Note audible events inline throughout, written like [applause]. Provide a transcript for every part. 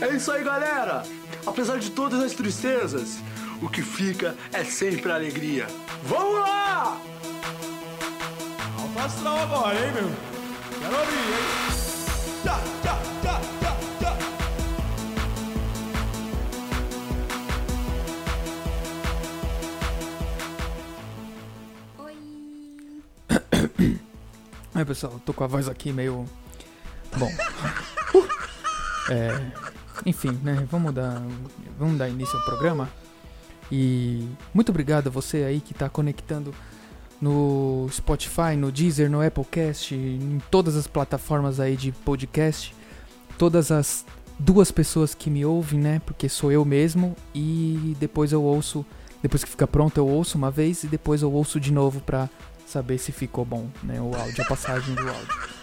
É isso aí, galera! Apesar de todas as tristezas, o que fica é sempre a alegria. Vamos lá! Alto astral agora, hein, meu? Quero ouvir, hein? Tchá, tchá, tchá, tchá, tchá. Oi. [coughs] Aí, pessoal, tô com a voz aqui meio. Bom. [laughs] É, enfim, né? Vamos dar, vamos dar início ao programa. E muito obrigado a você aí que tá conectando no Spotify, no Deezer, no Applecast, em todas as plataformas aí de podcast. Todas as duas pessoas que me ouvem, né? Porque sou eu mesmo e depois eu ouço, depois que fica pronto eu ouço uma vez e depois eu ouço de novo pra saber se ficou bom, né? O áudio, a passagem do áudio.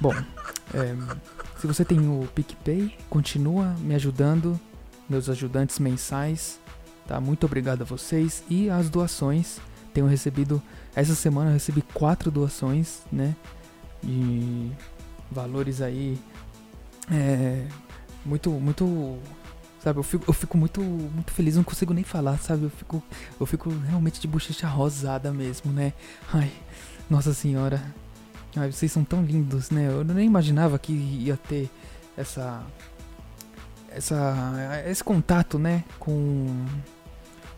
Bom, é, se você tem o PicPay, continua me ajudando, meus ajudantes mensais, tá? Muito obrigado a vocês e as doações. Tenho recebido, essa semana eu recebi quatro doações, né? De valores aí, é, muito, muito, sabe? Eu fico, eu fico muito, muito feliz, não consigo nem falar, sabe? Eu fico, eu fico realmente de bochecha rosada mesmo, né? Ai, nossa senhora. Ai, vocês são tão lindos, né? Eu nem imaginava que ia ter essa essa esse contato, né, com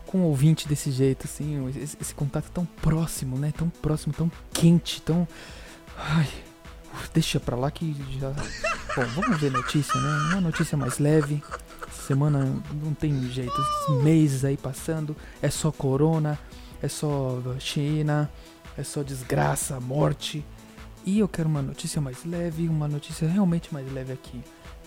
com o ouvinte desse jeito assim, esse, esse contato tão próximo, né? Tão próximo, tão quente, tão ai, deixa pra lá que já Bom, vamos ver notícia, né? Uma notícia mais leve. Semana não tem jeito, meses aí passando, é só corona, é só China, é só desgraça, morte. E eu quero uma notícia mais leve, uma notícia realmente mais leve aqui.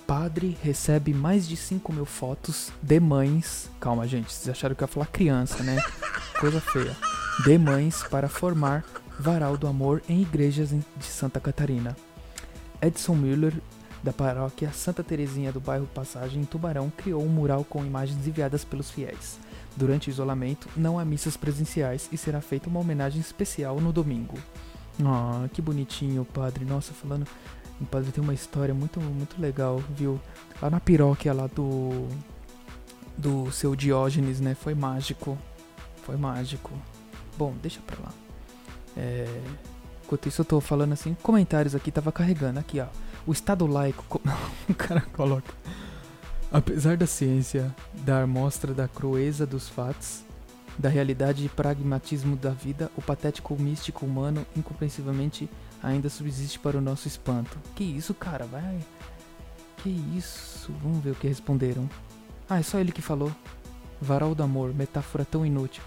Padre recebe mais de 5 mil fotos de mães. Calma, gente, vocês acharam que eu ia falar criança, né? [laughs] Coisa feia. De mães para formar varal do amor em igrejas de Santa Catarina. Edson Müller, da paróquia Santa Terezinha do bairro Passagem, em Tubarão, criou um mural com imagens enviadas pelos fiéis. Durante o isolamento, não há missas presenciais e será feita uma homenagem especial no domingo. Ah, que bonitinho, padre. Nossa, falando em padre tem uma história muito muito legal, viu? Lá na paróquia lá do do seu Diógenes, né? Foi mágico. Foi mágico. Bom, deixa pra lá. É, enquanto isso eu tô falando assim, comentários aqui tava carregando aqui, ó. O estado laico, co- [laughs] o cara coloca Apesar da ciência dar mostra da crueza dos fatos, da realidade e pragmatismo da vida, o patético místico humano incompreensivelmente ainda subsiste para o nosso espanto. Que isso, cara? Vai. Que isso? Vamos ver o que responderam. Ah, é só ele que falou. Varal do amor, metáfora tão inútil.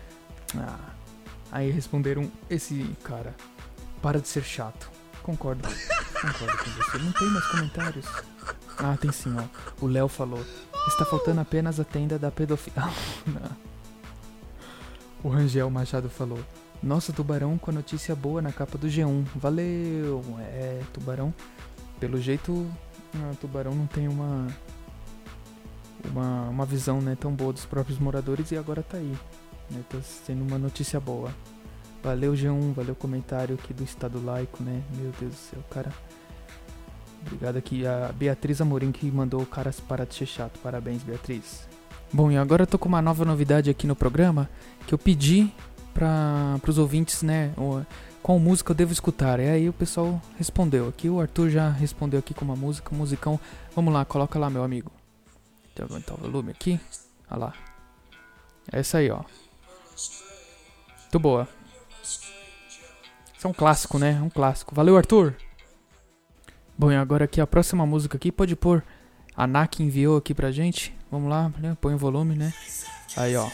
Ah. Aí responderam esse cara. Para de ser chato. Concordo. Concordo com você. Não tem mais comentários. Ah, tem sim, ó. O Léo falou. Está faltando apenas a tenda da pedofilia. [laughs] Não. O Rangel Machado falou: Nossa, Tubarão com a notícia boa na capa do G1. Valeu! É, Tubarão. Pelo jeito, ah, Tubarão não tem uma, uma. Uma visão né, tão boa dos próprios moradores e agora tá aí. Né, tá sendo uma notícia boa. Valeu, G1. Valeu o comentário aqui do Estado Laico, né? Meu Deus do céu, cara. Obrigado aqui a Beatriz Amorim que mandou o cara parar de ser chato. Parabéns, Beatriz. Bom, e agora eu tô com uma nova novidade aqui no programa que eu pedi para os ouvintes, né, qual música eu devo escutar. E aí o pessoal respondeu. Aqui o Arthur já respondeu aqui com uma música, um musicão. Vamos lá, coloca lá, meu amigo. Deixa eu aumentar o volume aqui. Olha lá. É essa aí, ó. Muito boa. Isso é um clássico, né? Um clássico. Valeu, Arthur. Bom, e agora aqui a próxima música aqui pode pôr. A NAC enviou aqui pra gente. Vamos lá, né? põe o volume, né? Aí, ó.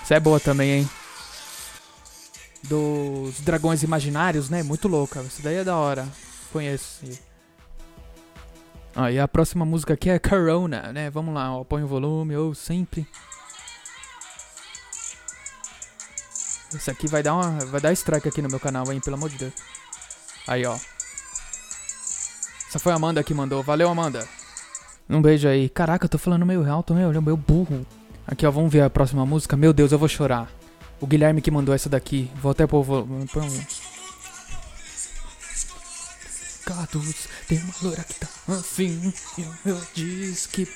Essa é boa também, hein? Dos dragões imaginários, né? Muito louca. Isso daí é da hora. Conheço. Ah, e a próxima música aqui é Corona, né? Vamos lá, ó. Põe o volume, ou sempre. Isso aqui vai dar uma. Vai dar strike aqui no meu canal, hein? Pelo amor de Deus. Aí, ó. Essa foi a Amanda que mandou. Valeu, Amanda. Um beijo aí. Caraca, eu tô falando meio alto, meu, meu burro. Aqui, ó, vamos ver a próxima música. Meu Deus, eu vou chorar. O Guilherme que mandou essa daqui. Vou até pôr o um- pecados. Tem uma loira que tá afim. E eu disse que.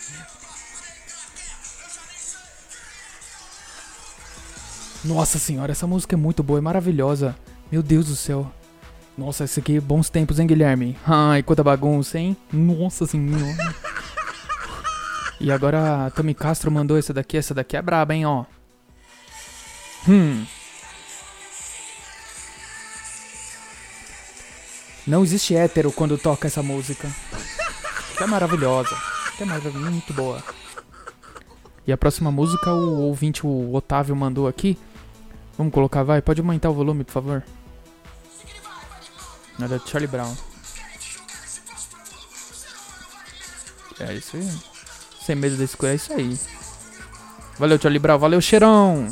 Nossa senhora, essa música é muito boa, é maravilhosa. Meu Deus do céu. Nossa, esse aqui, bons tempos, hein, Guilherme? Ai, quanta bagunça, hein? Nossa senhora. E agora a Tami Castro mandou essa daqui, essa daqui é braba, hein, ó. Hum. Não existe hétero quando toca essa música. Que é maravilhosa. Que é maravilhosa, muito boa. E a próxima música o ouvinte, o Otávio, mandou aqui. Vamos colocar, vai. Pode aumentar o volume, por favor. Nada de Charlie Brown. É isso aí. Sem medo da escura, é isso aí. Valeu, Charlie Brown. Valeu, Cheirão.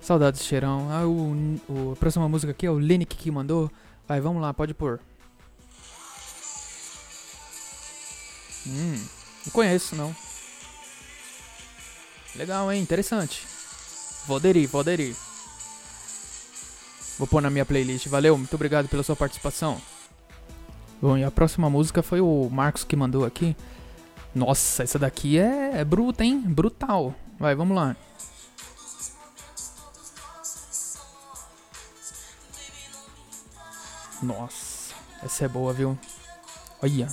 Saudades, Cheirão. Ah, o, o, a próxima música aqui é o Linick que mandou. Vai, vamos lá, pode pôr. Hum, não conheço, não. Legal, hein? Interessante. Vou aderir, vou aderir. Vou pôr na minha playlist. Valeu, muito obrigado pela sua participação. Bom, e a próxima música foi o Marcos que mandou aqui. Nossa, essa daqui é, é bruta, hein? Brutal. Vai, vamos lá. Nossa, essa é boa, viu? Olha.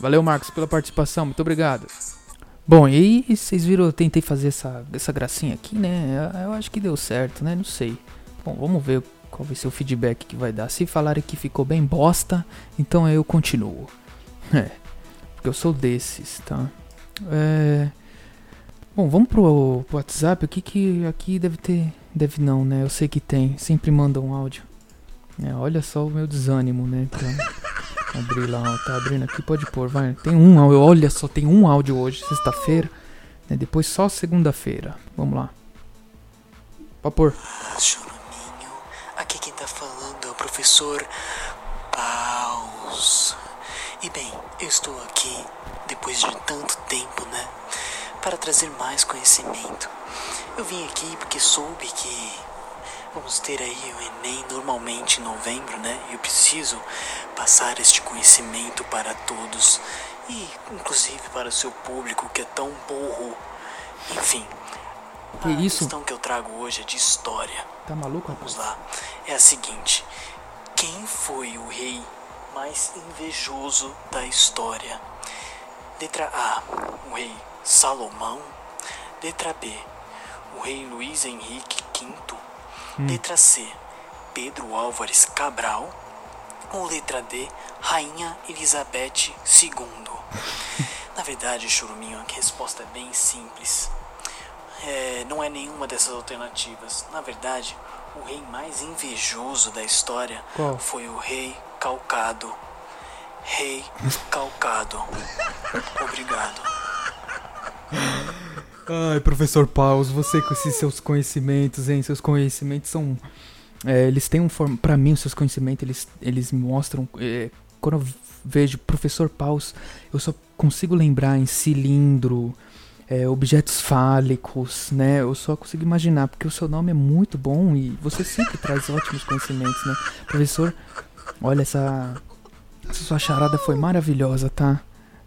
Valeu, Marcos, pela participação. Muito obrigado. Bom, e aí vocês viram, eu tentei fazer essa, essa gracinha aqui, né? Eu acho que deu certo, né? Não sei. Bom, vamos ver qual vai ser o feedback que vai dar. Se falarem que ficou bem bosta, então eu continuo. [laughs] É, porque eu sou desses, tá? É... Bom, vamos pro, pro WhatsApp. O que que aqui deve ter... Deve não, né? Eu sei que tem. Sempre mandam um áudio. É, olha só o meu desânimo, né? [laughs] Pra abrir lá, ó, tá abrindo aqui, pode pôr, vai. Tem um áudio, olha só, tem um áudio hoje, sexta-feira. Né? Depois só segunda-feira. Vamos lá. Pode pôr. Ah, Choruminho, aqui quem tá falando é o professor Paus. E bem, eu estou aqui depois de tanto tempo, né? Para trazer mais conhecimento. Eu vim aqui porque soube que vamos ter aí o Enem normalmente em novembro, né? Eu preciso passar este conhecimento para todos e inclusive para o seu público que é tão burro. Enfim, Que a isso? questão que eu trago hoje é de história. Tá maluco, Vamos lá. É a seguinte: quem foi o rei mais invejoso da história? Letra A: o rei Salomão. Letra B: o rei Luís Henrique V. Letra C: Pedro Álvares Cabral. Ou letra D: Rainha Elizabeth II. [laughs] Na verdade, Churuminho, a resposta é bem simples. É, não é nenhuma dessas alternativas. Na verdade, o rei mais invejoso da história Qual? foi o rei Calcado. Rei Calcado. Obrigado. Ai, professor Paus, você com esses seus conhecimentos, hein? Seus conhecimentos são. é, eles têm um form... Pra mim, os seus conhecimentos, eles, eles mostram. é, quando eu vejo professor Paus, eu só consigo lembrar em cilindro, é, objetos fálicos, né? Eu só consigo imaginar, porque o seu nome é muito bom e você sempre [laughs] traz ótimos conhecimentos, né? Professor, olha, essa, essa sua charada foi maravilhosa, tá?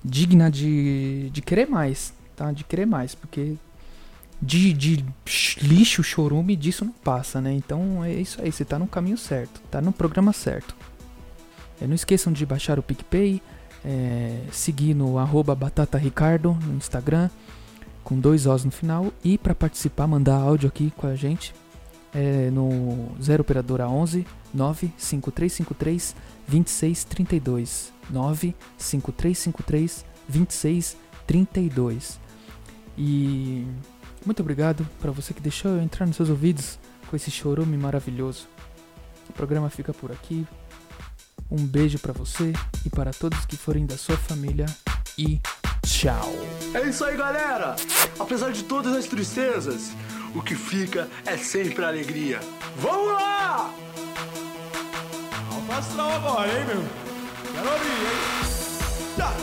Digna de, de querer mais, tá? De querer mais, porque de, de lixo, chorume, disso não passa, né? Então é isso aí, você tá no caminho certo, tá no programa certo. É, não esqueçam de baixar o PicPay, é, seguir no arroba batataricardo no Instagram, com dois Os no final, e para participar, mandar áudio aqui com a gente é, no 0 operadora 11 95353 2632 95353 2632 e muito obrigado para você que deixou eu entrar nos seus ouvidos com esse chorume maravilhoso. O programa fica por aqui. Um beijo para você e para todos que forem da sua família e tchau. É isso aí, galera! Apesar de todas as tristezas, o que fica é sempre alegria. Vamos lá! Alfa agora, hein, meu? Quero abrir, hein? Tá,